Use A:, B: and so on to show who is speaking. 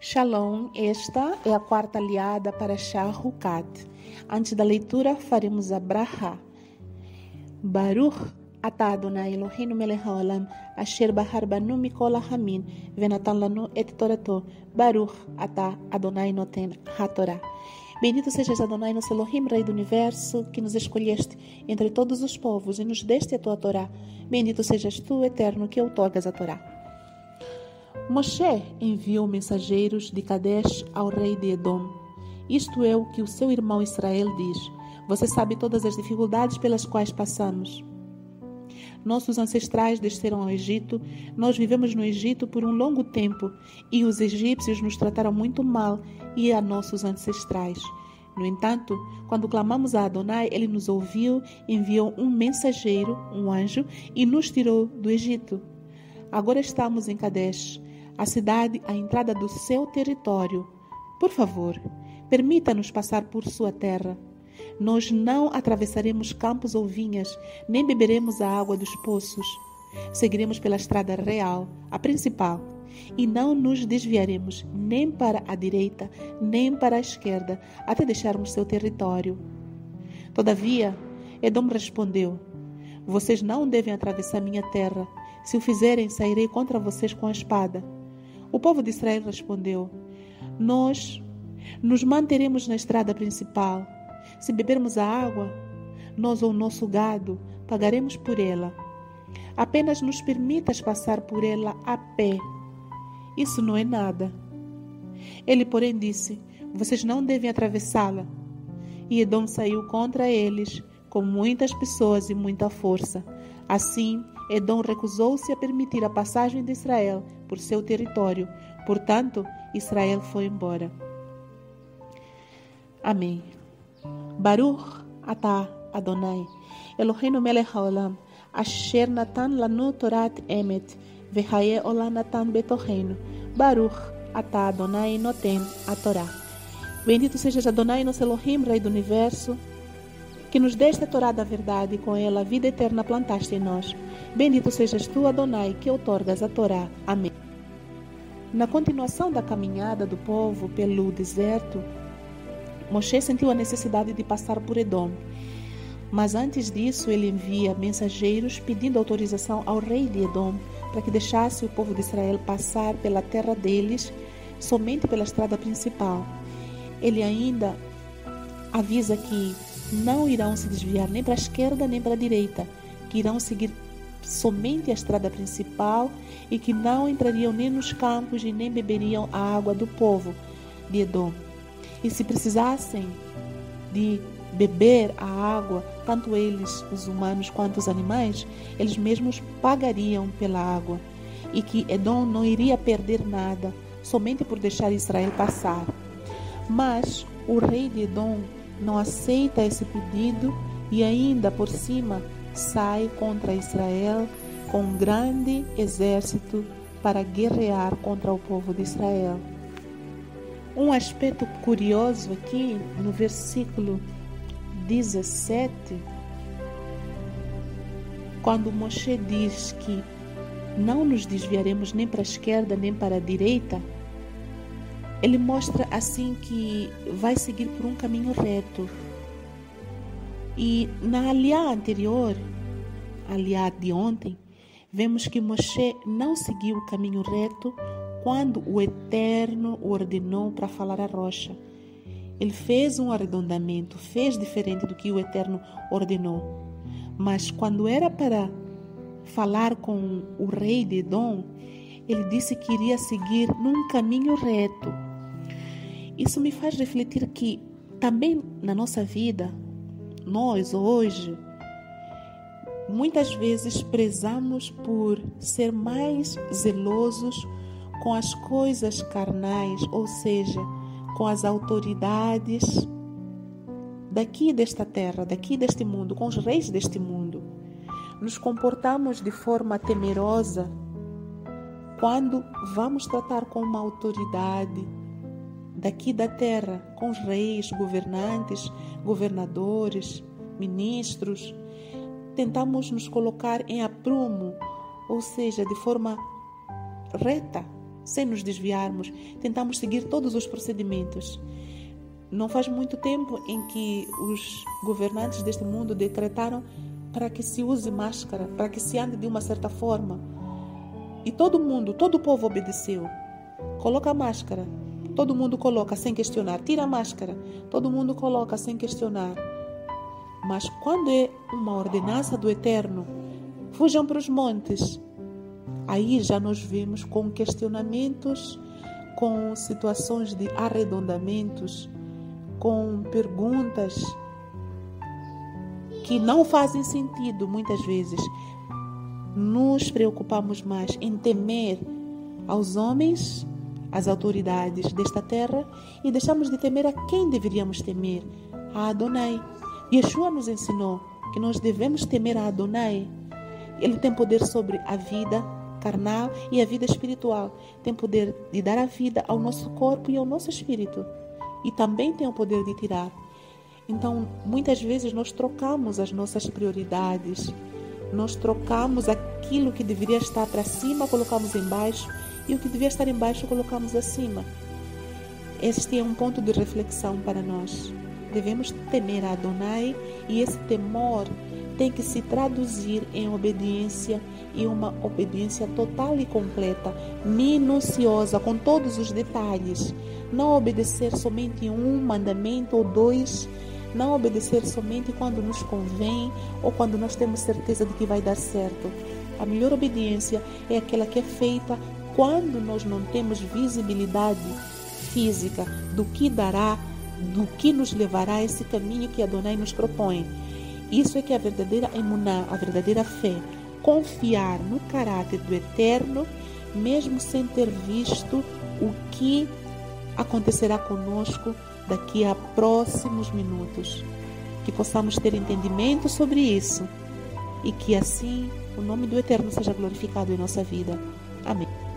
A: Shalom, esta é a quarta aliada para Shahukat. Antes da leitura, faremos a Braha. Baruch atah Adonai Eloheinu melech haolam asher bahar banu mikol hamin venatan lanu et torato Baruch atah Adonai noten hatorah. Bendito sejas Adonai, nosso Elohim, Rei do Universo, que nos escolheste entre todos os povos e nos deste a tua Torá. Bendito sejas tu, Eterno, que outorgas a Torá. Moshe enviou mensageiros de Kadesh ao rei de Edom. Isto é o que o seu irmão Israel diz. Você sabe todas as dificuldades pelas quais passamos. Nossos ancestrais desceram ao Egito, nós vivemos no Egito por um longo tempo e os egípcios nos trataram muito mal e a nossos ancestrais. No entanto, quando clamamos a Adonai, ele nos ouviu, enviou um mensageiro, um anjo, e nos tirou do Egito. Agora estamos em Kadesh a cidade à entrada do seu território. Por favor, permita-nos passar por sua terra. Nós não atravessaremos campos ou vinhas, nem beberemos a água dos poços. Seguiremos pela estrada real, a principal, e não nos desviaremos nem para a direita, nem para a esquerda, até deixarmos seu território. Todavia, Edom respondeu: Vocês não devem atravessar minha terra. Se o fizerem, sairei contra vocês com a espada. O povo de Israel respondeu: Nós nos manteremos na estrada principal. Se bebermos a água, nós ou nosso gado pagaremos por ela. Apenas nos permitas passar por ela a pé. Isso não é nada. Ele, porém, disse: Vocês não devem atravessá-la. E Edom saiu contra eles com muitas pessoas e muita força. Assim, Edom recusou-se a permitir a passagem de Israel por seu território. Portanto, Israel foi embora. Amém. Baruch atah Adonai, Eloheinu melech haolam, asher natan lanu torat emet, vehaye olam natan betoheinu. Baruch atah Adonai noten a Torá. Bendito sejas Adonai, nosso Elohim, Rei do Universo, que nos deste a Torá da verdade e com ela a vida eterna plantaste em nós. Bendito sejas tu, Adonai, que outorgas a Torá. Amém. Na continuação da caminhada do povo pelo deserto, Moshe sentiu a necessidade de passar por Edom. Mas antes disso, ele envia mensageiros pedindo autorização ao rei de Edom para que deixasse o povo de Israel passar pela terra deles somente pela estrada principal. Ele ainda avisa que não irão se desviar nem para a esquerda nem para a direita, que irão seguir somente a estrada principal e que não entrariam nem nos campos e nem beberiam a água do povo de Edom. E se precisassem de beber a água, tanto eles, os humanos, quanto os animais, eles mesmos pagariam pela água. E que Edom não iria perder nada somente por deixar Israel passar. Mas o rei de Edom não aceita esse pedido e ainda por cima sai contra Israel com um grande exército para guerrear contra o povo de Israel. Um aspecto curioso aqui no versículo 17, quando Moshe diz que não nos desviaremos nem para a esquerda nem para a direita, ele mostra assim que vai seguir por um caminho reto. E na aliá anterior, aliá de ontem, vemos que Moshe não seguiu o caminho reto quando o Eterno o ordenou para falar à rocha. Ele fez um arredondamento, fez diferente do que o Eterno ordenou. Mas quando era para falar com o rei de Edom, ele disse que iria seguir num caminho reto. Isso me faz refletir que também na nossa vida, nós hoje, muitas vezes prezamos por ser mais zelosos com as coisas carnais, ou seja, com as autoridades daqui desta terra, daqui deste mundo, com os reis deste mundo. Nos comportamos de forma temerosa quando vamos tratar com uma autoridade daqui da terra, com os reis, governantes, governadores, ministros. Tentamos nos colocar em aprumo, ou seja, de forma reta, sem nos desviarmos, tentamos seguir todos os procedimentos. Não faz muito tempo em que os governantes deste mundo decretaram para que se use máscara, para que se ande de uma certa forma. E todo mundo, todo o povo obedeceu. Coloca a máscara. Todo mundo coloca sem questionar. Tira a máscara. Todo mundo coloca sem questionar. Mas quando é uma ordenança do Eterno, fujam para os montes. Aí já nos vemos com questionamentos, com situações de arredondamentos, com perguntas que não fazem sentido muitas vezes. Nos preocupamos mais em temer aos homens, às autoridades desta terra e deixamos de temer a quem deveríamos temer, a Adonai. Yeshua nos ensinou que nós devemos temer a Adonai. Ele tem poder sobre a vida carnal e a vida espiritual. Tem poder de dar a vida ao nosso corpo e ao nosso espírito. E também tem o poder de tirar. Então, muitas vezes nós trocamos as nossas prioridades, nós trocamos aquilo que deveria estar para cima, colocamos embaixo, e o que devia estar embaixo, colocamos acima. Este é um ponto de reflexão para nós. Devemos temer a Adonai e esse temor tem que se traduzir em obediência e uma obediência total e completa, minuciosa, com todos os detalhes. Não obedecer somente um mandamento ou dois não obedecer somente quando nos convém ou quando nós temos certeza de que vai dar certo. A melhor obediência é aquela que é feita quando nós não temos visibilidade física do que dará, do que nos levará a esse caminho que Adonai nos propõe. Isso é que é a verdadeira emuná, a verdadeira fé. Confiar no caráter do Eterno, mesmo sem ter visto o que acontecerá conosco daqui a próximos minutos. Que possamos ter entendimento sobre isso e que assim o nome do Eterno seja glorificado em nossa vida. Amém.